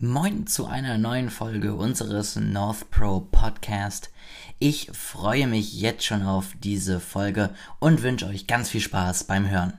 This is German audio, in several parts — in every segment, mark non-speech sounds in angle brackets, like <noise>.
Moin zu einer neuen Folge unseres North Pro Podcast. Ich freue mich jetzt schon auf diese Folge und wünsche euch ganz viel Spaß beim Hören.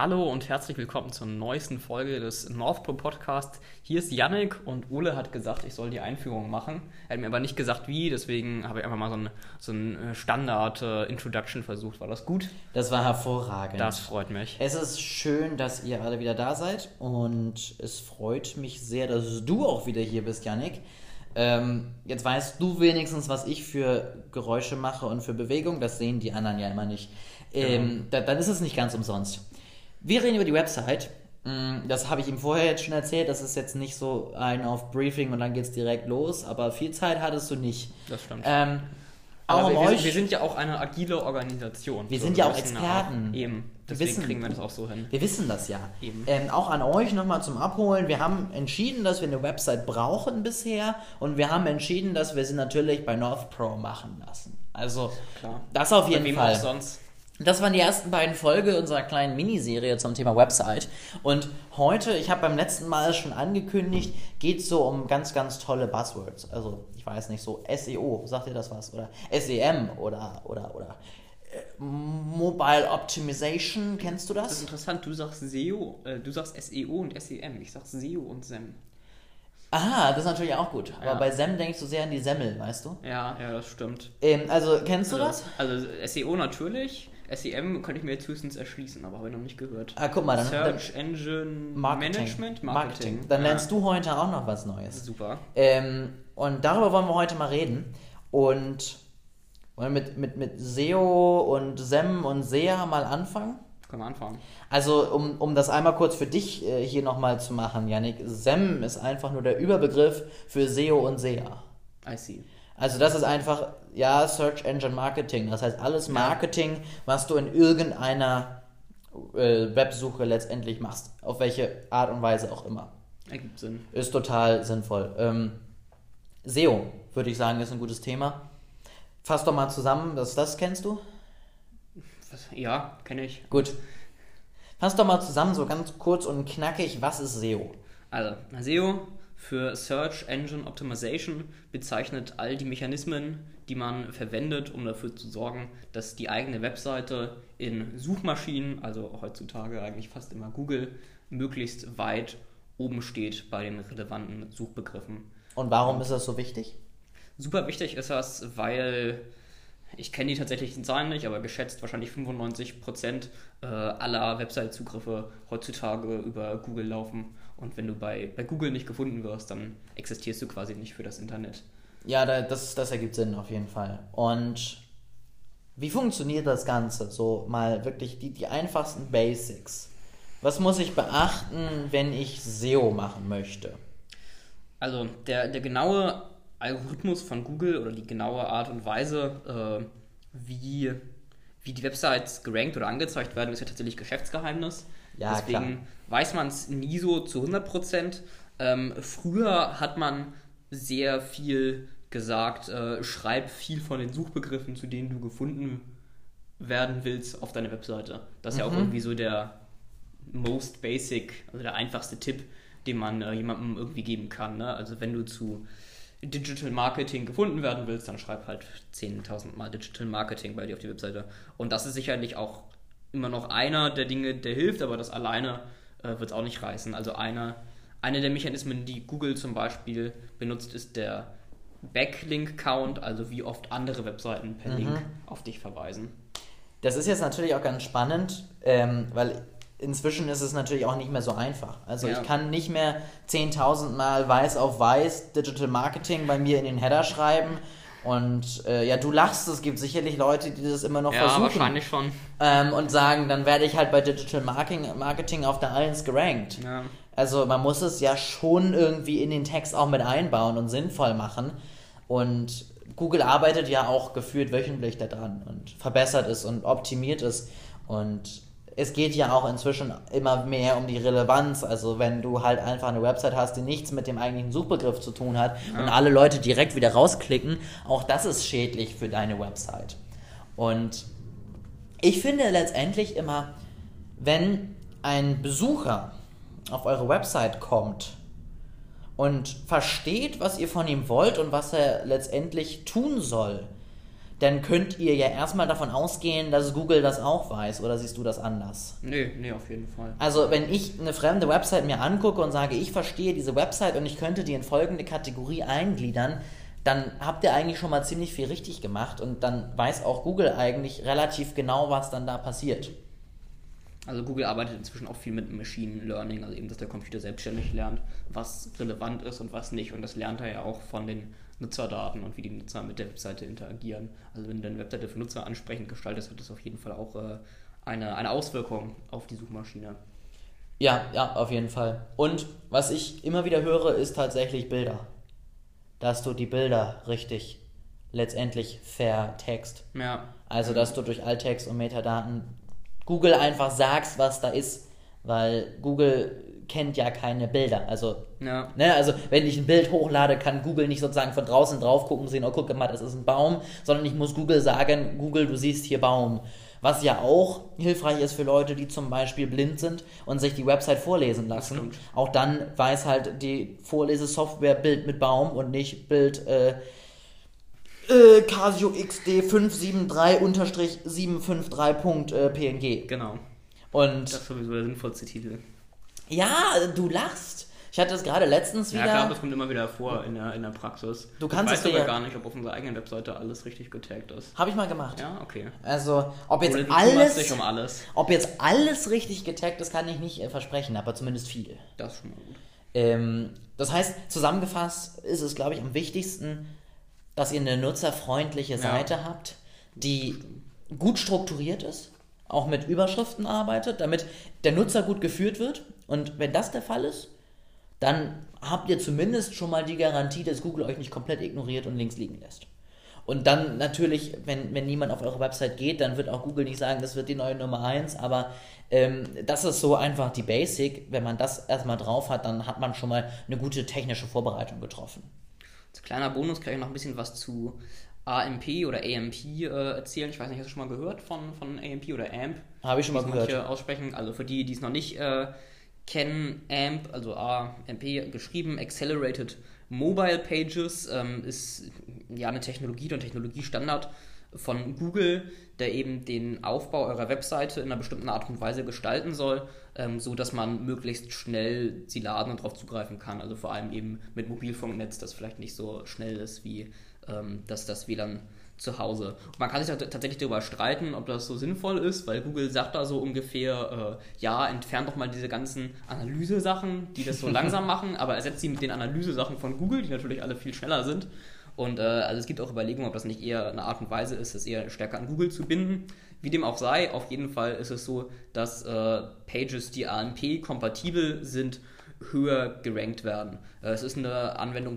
Hallo und herzlich willkommen zur neuesten Folge des Northpro Podcast. Hier ist Yannick und Ole hat gesagt, ich soll die Einführung machen. Er hat mir aber nicht gesagt, wie, deswegen habe ich einfach mal so ein, so ein Standard-Introduction versucht. War das gut? Das war hervorragend. Das freut mich. Es ist schön, dass ihr alle wieder da seid und es freut mich sehr, dass du auch wieder hier bist, Yannick. Ähm, jetzt weißt du wenigstens, was ich für Geräusche mache und für Bewegung. Das sehen die anderen ja immer nicht. Ähm, ja. da, dann ist es nicht ganz umsonst. Wir reden über die Website. Mm, das habe ich ihm vorher jetzt schon erzählt. Das ist jetzt nicht so ein auf Briefing und dann geht es direkt los. Aber viel Zeit hattest du nicht. Das stimmt. Ähm, auch wir, euch, wir sind ja auch eine agile Organisation. Wir so, sind ja auch Experten. Auch, eben. Deswegen wissen, kriegen wir das auch so hin. Wir wissen das ja. Eben. Ähm, auch an euch nochmal zum Abholen. Wir haben entschieden, dass wir eine Website brauchen bisher und wir haben entschieden, dass wir sie natürlich bei North Pro machen lassen. Also Klar. das auf jeden Fall. Auch sonst. Das waren die ersten beiden Folgen unserer kleinen Miniserie zum Thema Website. Und heute, ich habe beim letzten Mal schon angekündigt, geht es so um ganz, ganz tolle Buzzwords. Also, ich weiß nicht, so SEO, sagt ihr das was? Oder SEM oder, oder, oder äh, Mobile Optimization, kennst du das? Das ist interessant, du sagst SEO, äh, du sagst SEO und SEM, ich sag SEO und SEM. Aha, das ist natürlich auch gut. Aber ja. bei SEM denkst du sehr an die Semmel, weißt du? Ja, ja, das stimmt. Ähm, also, kennst du also, das? Also, SEO natürlich. SEM könnte ich mir jetzt höchstens erschließen, aber habe ich noch nicht gehört. Ah, guck mal, dann. Search dann, Engine Marketing. Management? Marketing. Marketing. Dann ja. lernst du heute auch noch was Neues. Super. Ähm, und darüber wollen wir heute mal reden. Und wollen wir mit, mit, mit SEO und SEM und SEA mal anfangen? Können wir anfangen. Also, um, um das einmal kurz für dich äh, hier nochmal zu machen, Yannick, SEM ist einfach nur der Überbegriff für SEO und SEA. I see. Also das ist einfach, ja, Search Engine Marketing. Das heißt, alles Marketing, was du in irgendeiner äh, Websuche letztendlich machst. Auf welche Art und Weise auch immer. Ergibt Sinn. Ist total sinnvoll. Ähm, SEO, würde ich sagen, ist ein gutes Thema. Fass doch mal zusammen, das, das kennst du? Ja, kenne ich. Gut. Fass doch mal zusammen, so ganz kurz und knackig, was ist SEO? Also, SEO für Search Engine Optimization bezeichnet all die Mechanismen, die man verwendet, um dafür zu sorgen, dass die eigene Webseite in Suchmaschinen, also heutzutage eigentlich fast immer Google, möglichst weit oben steht bei den relevanten Suchbegriffen. Und warum ist das so wichtig? Super wichtig ist das, weil ich kenne die tatsächlichen Zahlen nicht, aber geschätzt wahrscheinlich 95% äh, aller Website-Zugriffe heutzutage über Google laufen. Und wenn du bei, bei Google nicht gefunden wirst, dann existierst du quasi nicht für das Internet. Ja, das, das ergibt Sinn auf jeden Fall. Und wie funktioniert das Ganze? So mal wirklich die, die einfachsten Basics. Was muss ich beachten, wenn ich SEO machen möchte? Also der, der genaue Algorithmus von Google oder die genaue Art und Weise, äh, wie, wie die Websites gerankt oder angezeigt werden, ist ja tatsächlich Geschäftsgeheimnis. Ja, Deswegen klar. weiß man es nie so zu 100% Ähm, früher hat man sehr viel gesagt, äh, schreib viel von den Suchbegriffen, zu denen du gefunden werden willst, auf deine Webseite. Das ist mhm. ja auch mhm. irgendwie so der most basic, also der einfachste Tipp, den man äh, jemandem irgendwie geben kann. Ne? Also wenn du zu Digital Marketing gefunden werden willst, dann schreib halt 10.000 Mal Digital Marketing bei dir auf die Webseite. Und das ist sicherlich auch immer noch einer der Dinge, der hilft, aber das alleine äh, wird es auch nicht reißen. Also einer, eine der Mechanismen, die Google zum Beispiel benutzt, ist der Backlink-Count, also wie oft andere Webseiten per mhm. Link auf dich verweisen. Das ist jetzt natürlich auch ganz spannend, ähm, weil inzwischen ist es natürlich auch nicht mehr so einfach. Also ja. ich kann nicht mehr 10.000 Mal weiß auf weiß Digital Marketing bei mir in den Header schreiben. Und äh, ja, du lachst, es gibt sicherlich Leute, die das immer noch ja, versuchen. Ja, wahrscheinlich schon. Ähm, und sagen, dann werde ich halt bei Digital Marketing, Marketing auf der 1 gerankt. Ja. Also man muss es ja schon irgendwie in den Text auch mit einbauen und sinnvoll machen. Und Google arbeitet ja auch gefühlt wöchentlich daran und verbessert es und optimiert es. Und es geht ja auch inzwischen immer mehr um die Relevanz. Also wenn du halt einfach eine Website hast, die nichts mit dem eigentlichen Suchbegriff zu tun hat ja. und alle Leute direkt wieder rausklicken, auch das ist schädlich für deine Website. Und Ich finde letztendlich immer, wenn ein Besucher auf eure Website kommt und versteht, was ihr von ihm wollt und was er letztendlich tun soll, dann könnt ihr ja erstmal davon ausgehen, dass Google das auch weiß. Oder siehst du das anders? Nee, nee, auf jeden Fall. Also, wenn ich eine fremde Website mir angucke und sage, ich verstehe diese Website und ich könnte die in folgende Kategorie eingliedern, dann habt ihr eigentlich schon mal ziemlich viel richtig gemacht und dann weiß auch Google eigentlich relativ genau, was dann da passiert. Also Google arbeitet inzwischen auch viel mit Machine Learning, also eben, dass der Computer selbstständig lernt, was relevant ist und was nicht. Und das lernt er ja auch von den Nutzerdaten und wie die Nutzer mit der Webseite interagieren. Also wenn du deine Webseite für Nutzer ansprechend gestaltest, hat das auf jeden Fall auch äh, eine, eine Auswirkung auf die Suchmaschine. Ja, ja, auf jeden Fall. Und was ich immer wieder höre, ist tatsächlich Bilder. Dass du die Bilder richtig letztendlich vertext. Ja. Also, dass du durch Alttext und Metadaten Google einfach sagst, was da ist. Weil Google kennt ja keine Bilder. Also, ja. ne, also wenn ich ein Bild hochlade, kann Google nicht sozusagen von draußen drauf gucken und sehen, oh guck mal, das ist ein Baum, sondern ich muss Google sagen, Google, du siehst hier Baum. Was ja auch hilfreich ist für Leute, die zum Beispiel blind sind und sich die Website vorlesen lassen. Auch dann weiß halt die Vorlesesoftware Bild mit Baum und nicht Bild äh, äh, Casio XD 573-753.png. Äh, genau. Und das ist sowieso der sinnvollste Titel. Ja, du lachst. Ich hatte das gerade letztens wieder. Ja, klar, das kommt immer wieder vor in der, in der Praxis. Du kannst ich weiß aber ja gar nicht, ob auf unserer eigenen Webseite alles richtig getaggt ist. Habe ich mal gemacht. Ja, okay. Also, ob jetzt Oder alles, um alles. Ob jetzt alles richtig getaggt ist, kann ich nicht äh, versprechen, aber zumindest viel. Das ist schon mal gut. Ähm, das heißt, zusammengefasst ist es, glaube ich, am wichtigsten, dass ihr eine nutzerfreundliche ja. Seite habt, die gut strukturiert ist, auch mit Überschriften arbeitet, damit der Nutzer gut geführt wird und wenn das der Fall ist, dann habt ihr zumindest schon mal die Garantie, dass Google euch nicht komplett ignoriert und links liegen lässt. Und dann natürlich, wenn, wenn niemand auf eure Website geht, dann wird auch Google nicht sagen, das wird die neue Nummer 1, aber ähm, das ist so einfach die Basic. Wenn man das erstmal drauf hat, dann hat man schon mal eine gute technische Vorbereitung getroffen. Als kleiner Bonus kann ich noch ein bisschen was zu AMP oder AMP äh, erzählen. Ich weiß nicht, hast du schon mal gehört von, von AMP oder AMP? Habe ich schon mal gehört. aussprechen. Also für die, die es noch nicht äh, kennen AMP, also AMP geschrieben, Accelerated Mobile Pages, ähm, ist ja eine Technologie, ein Technologiestandard von Google, der eben den Aufbau eurer Webseite in einer bestimmten Art und Weise gestalten soll, ähm, so dass man möglichst schnell sie laden und darauf zugreifen kann. Also vor allem eben mit Mobilfunknetz, das vielleicht nicht so schnell ist wie ähm, das, das WLAN zu Hause. Und man kann sich da tatsächlich darüber streiten, ob das so sinnvoll ist, weil Google sagt da so ungefähr, äh, ja, entfernt doch mal diese ganzen Analyse-Sachen, die das so <laughs> langsam machen, aber ersetzt sie mit den Analyse-Sachen von Google, die natürlich alle viel schneller sind. Und äh, also es gibt auch Überlegungen, ob das nicht eher eine Art und Weise ist, das eher stärker an Google zu binden. Wie dem auch sei, auf jeden Fall ist es so, dass äh, Pages, die AMP-kompatibel sind, höher gerankt werden. Äh, es ist eine Anwendung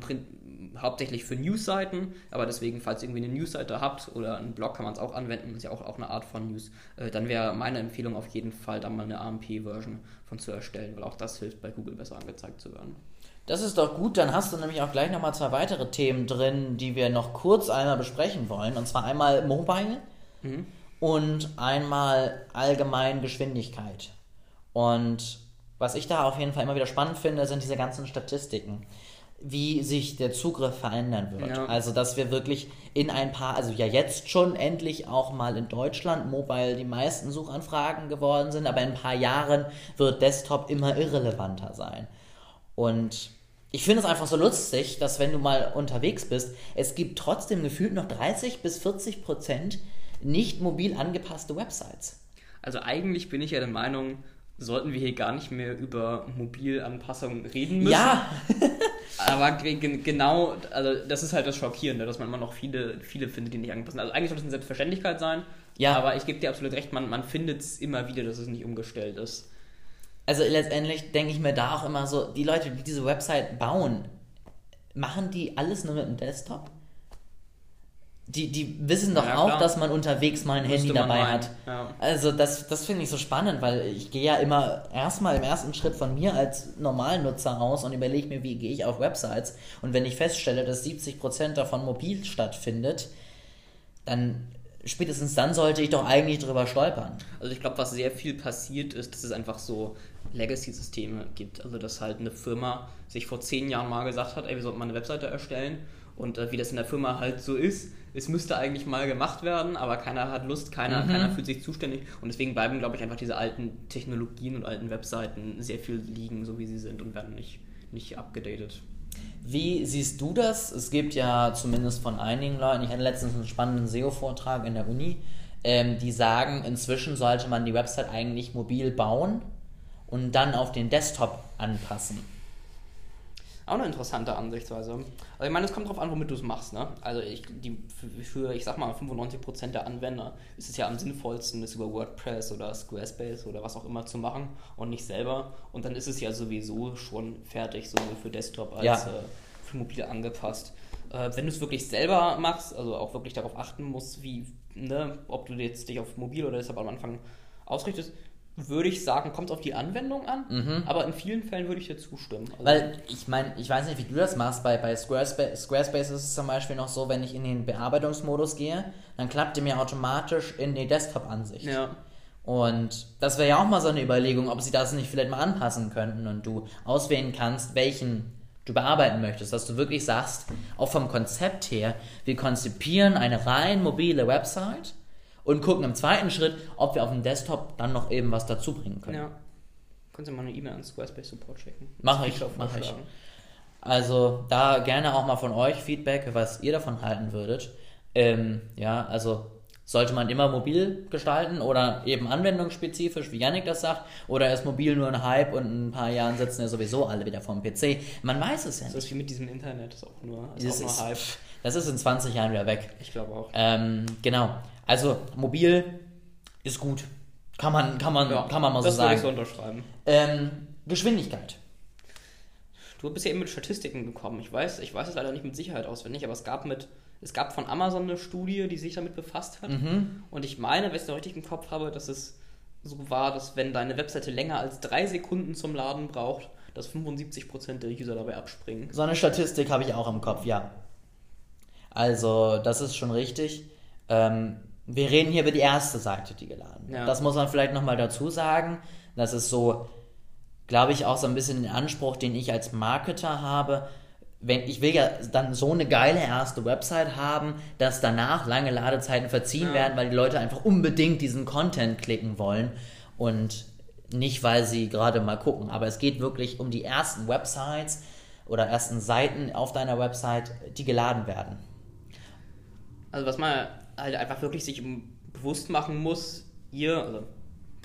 hauptsächlich für Newsseiten, aber deswegen, falls ihr irgendwie eine Newsseite habt oder einen Blog, kann man es auch anwenden, ist ja auch, auch eine Art von News, äh, dann wäre meine Empfehlung auf jeden Fall, da mal eine AMP-Version von zu erstellen, weil auch das hilft, bei Google besser angezeigt zu werden. Das ist doch gut, dann hast du nämlich auch gleich nochmal zwei weitere Themen drin, die wir noch kurz einmal besprechen wollen. Und zwar einmal Mobile mhm. und einmal allgemein Geschwindigkeit. Und was ich da auf jeden Fall immer wieder spannend finde, sind diese ganzen Statistiken wie sich der Zugriff verändern wird. Ja. Also, dass wir wirklich in ein paar, also ja jetzt schon endlich auch mal in Deutschland Mobile die meisten Suchanfragen geworden sind, aber in ein paar Jahren wird Desktop immer irrelevanter sein. Und ich finde es einfach so lustig, dass wenn du mal unterwegs bist, es gibt trotzdem gefühlt noch 30 bis 40 Prozent nicht mobil angepasste Websites. Also eigentlich bin ich ja der Meinung, sollten wir hier gar nicht mehr über Mobilanpassungen reden müssen. Ja. <laughs> Aber genau, also das ist halt das Schockierende, dass man immer noch viele, viele findet, die nicht angepasst sind. Also eigentlich sollte es eine Selbstverständlichkeit sein. Ja. Aber ich gebe dir absolut recht, man, man findet es immer wieder, dass es nicht umgestellt ist. Also letztendlich denke ich mir da auch immer so, die Leute, die diese Website bauen, machen die alles nur mit dem Desktop? Die, die wissen doch ja, auch, dass man unterwegs mal ein Müsste Handy dabei hat. Ja. Also das, das finde ich so spannend, weil ich gehe ja immer erstmal im ersten Schritt von mir als Normalnutzer aus und überlege mir, wie gehe ich auf Websites. Und wenn ich feststelle, dass 70% davon mobil stattfindet, dann spätestens dann sollte ich doch eigentlich drüber stolpern. Also ich glaube, was sehr viel passiert ist, dass es einfach so Legacy-Systeme gibt. Also dass halt eine Firma sich vor zehn Jahren mal gesagt hat, ey, wir sollten mal eine Webseite erstellen und äh, wie das in der Firma halt so ist, es müsste eigentlich mal gemacht werden, aber keiner hat Lust, keiner, mhm. keiner fühlt sich zuständig und deswegen bleiben, glaube ich, einfach diese alten Technologien und alten Webseiten sehr viel liegen, so wie sie sind und werden nicht, nicht abgedatet. Wie siehst du das? Es gibt ja zumindest von einigen Leuten, ich hatte letztens einen spannenden SEO-Vortrag in der Uni, ähm, die sagen, inzwischen sollte man die Website eigentlich mobil bauen und dann auf den Desktop anpassen. Auch eine interessante Ansichtsweise. Also ich meine, es kommt darauf an, womit du es machst. Ne? Also ich, die, für, ich sag mal, 95% der Anwender ist es ja am sinnvollsten, das über WordPress oder Squarespace oder was auch immer zu machen und nicht selber. Und dann ist es ja sowieso schon fertig, sowohl für Desktop als ja. äh, für mobil angepasst. Äh, wenn du es wirklich selber machst, also auch wirklich darauf achten musst, wie, ne, ob du jetzt dich auf mobil oder deshalb am Anfang ausrichtest, würde ich sagen, kommt auf die Anwendung an, mhm. aber in vielen Fällen würde ich dir zustimmen. Also Weil ich meine, ich weiß nicht, wie du das machst, bei, bei Squarespace, Squarespace ist es zum Beispiel noch so, wenn ich in den Bearbeitungsmodus gehe, dann klappt der mir automatisch in die Desktop-Ansicht. Ja. Und das wäre ja auch mal so eine Überlegung, ob sie das nicht vielleicht mal anpassen könnten und du auswählen kannst, welchen du bearbeiten möchtest, dass du wirklich sagst, auch vom Konzept her, wir konzipieren eine rein mobile Website und gucken im zweiten Schritt, ob wir auf dem Desktop dann noch eben was dazu bringen können. Ja. Können Sie mal eine E-Mail an Squarespace Support schicken? Mache ich, mache ich. Also da gerne auch mal von euch Feedback, was ihr davon halten würdet. Ähm, ja, also sollte man immer mobil gestalten oder eben anwendungsspezifisch, wie Yannick das sagt, oder ist mobil nur ein Hype und in ein paar Jahren sitzen ja sowieso alle wieder vom PC? Man weiß es ja nicht. Das ist wie mit diesem Internet, das ist auch nur, ist auch nur Hype. Das ist in 20 Jahren wieder weg. Ich glaube auch. Ähm, genau. Also mobil ist gut. Kann man, kann man, ja, kann man mal so sagen. Das würde ich so unterschreiben. Ähm, Geschwindigkeit. Du bist ja eben mit Statistiken gekommen. Ich weiß, ich weiß es leider nicht mit Sicherheit auswendig, aber es gab mit, es gab von Amazon eine Studie, die sich damit befasst hat. Mhm. Und ich meine, wenn ich es noch richtig im Kopf habe, dass es so war, dass wenn deine Webseite länger als drei Sekunden zum Laden braucht, dass 75% der User dabei abspringen. So eine Statistik habe ich auch im Kopf, ja. Also, das ist schon richtig. Ähm, wir reden hier über die erste Seite, die geladen wird. Ja. Das muss man vielleicht nochmal dazu sagen. Das ist so, glaube ich, auch so ein bisschen den Anspruch, den ich als Marketer habe. Wenn, ich will ja dann so eine geile erste Website haben, dass danach lange Ladezeiten verziehen ja. werden, weil die Leute einfach unbedingt diesen Content klicken wollen und nicht, weil sie gerade mal gucken. Aber es geht wirklich um die ersten Websites oder ersten Seiten auf deiner Website, die geladen werden. Also was man halt einfach wirklich sich bewusst machen muss, ihr, also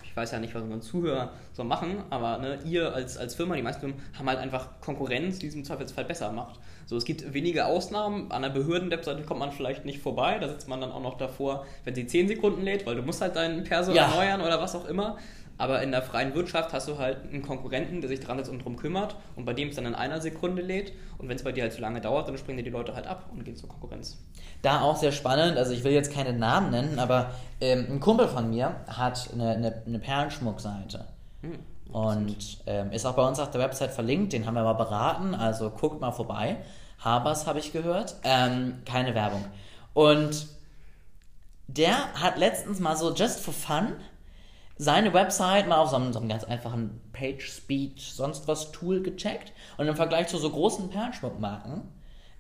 ich weiß ja nicht, was unsere Zuhörer so machen, aber ne, ihr als, als Firma, die meisten Firmen, haben halt einfach Konkurrenz, die es im Zweifelsfall besser macht. So, es gibt wenige Ausnahmen. An einer Behörden-Webseite kommt man vielleicht nicht vorbei. Da sitzt man dann auch noch davor, wenn sie 10 Sekunden lädt, weil du musst halt deinen Perso ja. erneuern oder was auch immer. Aber in der freien Wirtschaft hast du halt einen Konkurrenten, der sich dran jetzt und drum kümmert und bei dem es dann in einer Sekunde lädt. Und wenn es bei dir halt zu lange dauert, dann springen dir die Leute halt ab und gehen zur Konkurrenz. Da auch sehr spannend, also ich will jetzt keine Namen nennen, aber ähm, ein Kumpel von mir hat eine, eine, eine Perlenschmuckseite. Hm, und ähm, ist auch bei uns auf der Website verlinkt, den haben wir mal beraten, also guckt mal vorbei. Habers habe ich gehört, ähm, keine Werbung. Und der hat letztens mal so just for fun seine Website mal auf so einem, so einem ganz einfachen PageSpeed, sonst was Tool gecheckt und im Vergleich zu so großen Perlenschmuckmarken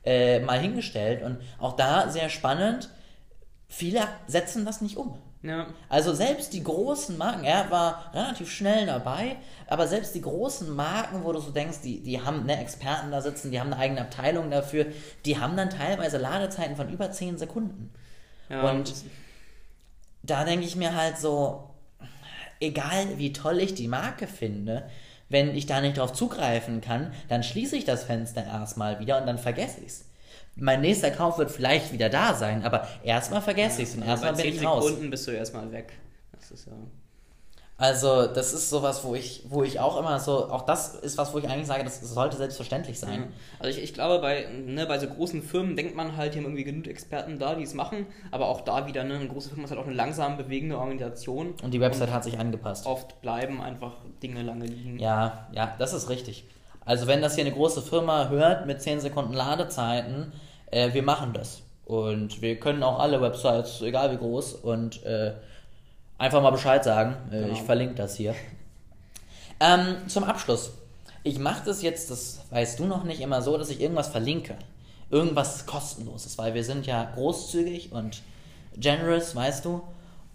äh, mal hingestellt. Und auch da sehr spannend, viele setzen das nicht um. Ja. Also selbst die großen Marken, er war relativ schnell dabei, aber selbst die großen Marken, wo du so denkst, die, die haben ne, Experten da sitzen, die haben eine eigene Abteilung dafür, die haben dann teilweise Ladezeiten von über 10 Sekunden. Ja, und da denke ich mir halt so, egal wie toll ich die Marke finde, wenn ich da nicht drauf zugreifen kann, dann schließe ich das Fenster erstmal wieder und dann vergesse ich es. Mein nächster Kauf wird vielleicht wieder da sein, aber erstmal vergesse ich es und erstmal bin ich raus. Sekunden bist du erstmal weg. Das ist ja. Also, das ist sowas, wo ich, wo ich auch immer so, auch das ist was, wo ich eigentlich sage, das sollte selbstverständlich sein. Ja. Also ich, ich glaube, bei, ne, bei so großen Firmen denkt man halt, die haben irgendwie genug Experten da, die es machen, aber auch da wieder, ne, eine große Firma ist halt auch eine langsam bewegende Organisation. Und die Website und hat sich angepasst. Oft bleiben einfach Dinge lange liegen. Ja, ja, das ist richtig. Also wenn das hier eine große Firma hört mit 10 Sekunden Ladezeiten, äh, wir machen das. Und wir können auch alle Websites, egal wie groß, und äh, einfach mal Bescheid sagen. Äh, genau. Ich verlinke das hier. Ähm, zum Abschluss. Ich mache das jetzt, das weißt du noch nicht, immer so, dass ich irgendwas verlinke. Irgendwas kostenloses, weil wir sind ja großzügig und generous, weißt du.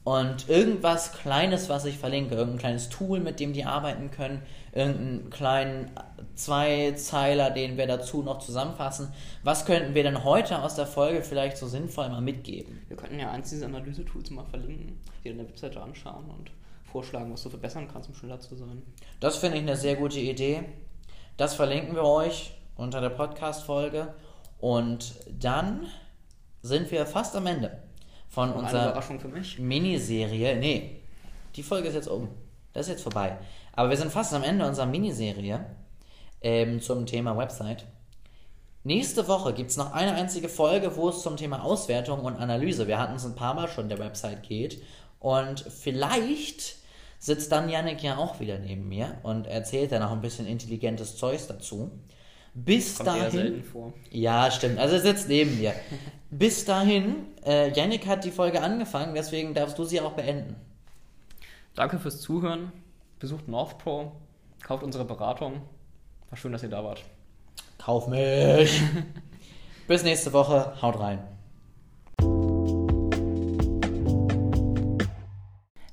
Und irgendwas Kleines, was ich verlinke, irgendein kleines Tool, mit dem die arbeiten können, irgendeinen kleinen Zweizeiler, den wir dazu noch zusammenfassen. Was könnten wir denn heute aus der Folge vielleicht so sinnvoll mal mitgeben? Wir könnten ja eins dieser Analyse-Tools mal verlinken, dir eine Webseite anschauen und vorschlagen, was du verbessern kannst, um schneller zu sein. Das finde ich eine sehr gute Idee. Das verlinken wir euch unter der Podcast-Folge. Und dann sind wir fast am Ende von unserer Miniserie. Nee, die Folge ist jetzt um. Das ist jetzt vorbei. Aber wir sind fast am Ende unserer Miniserie ähm, zum Thema Website. Nächste Woche gibt es noch eine einzige Folge, wo es zum Thema Auswertung und Analyse, wir hatten es ein paar Mal schon, der Website geht. Und vielleicht sitzt dann Yannick ja auch wieder neben mir und erzählt dann auch ein bisschen intelligentes Zeugs dazu. Bis Kommt dahin. Ja, stimmt. Also er sitzt neben mir. <laughs> Bis dahin, äh, Yannick hat die Folge angefangen, deswegen darfst du sie auch beenden. Danke fürs Zuhören. Besucht NorthPro, kauft unsere Beratung. War schön, dass ihr da wart. Kauf mich! <laughs> Bis nächste Woche. Haut rein.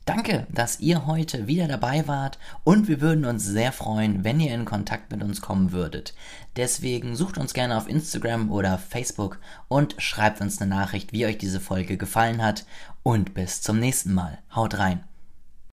Danke, dass ihr heute wieder dabei wart und wir würden uns sehr freuen, wenn ihr in Kontakt mit uns kommen würdet. Deswegen sucht uns gerne auf Instagram oder Facebook und schreibt uns eine Nachricht, wie euch diese Folge gefallen hat und bis zum nächsten Mal. Haut rein.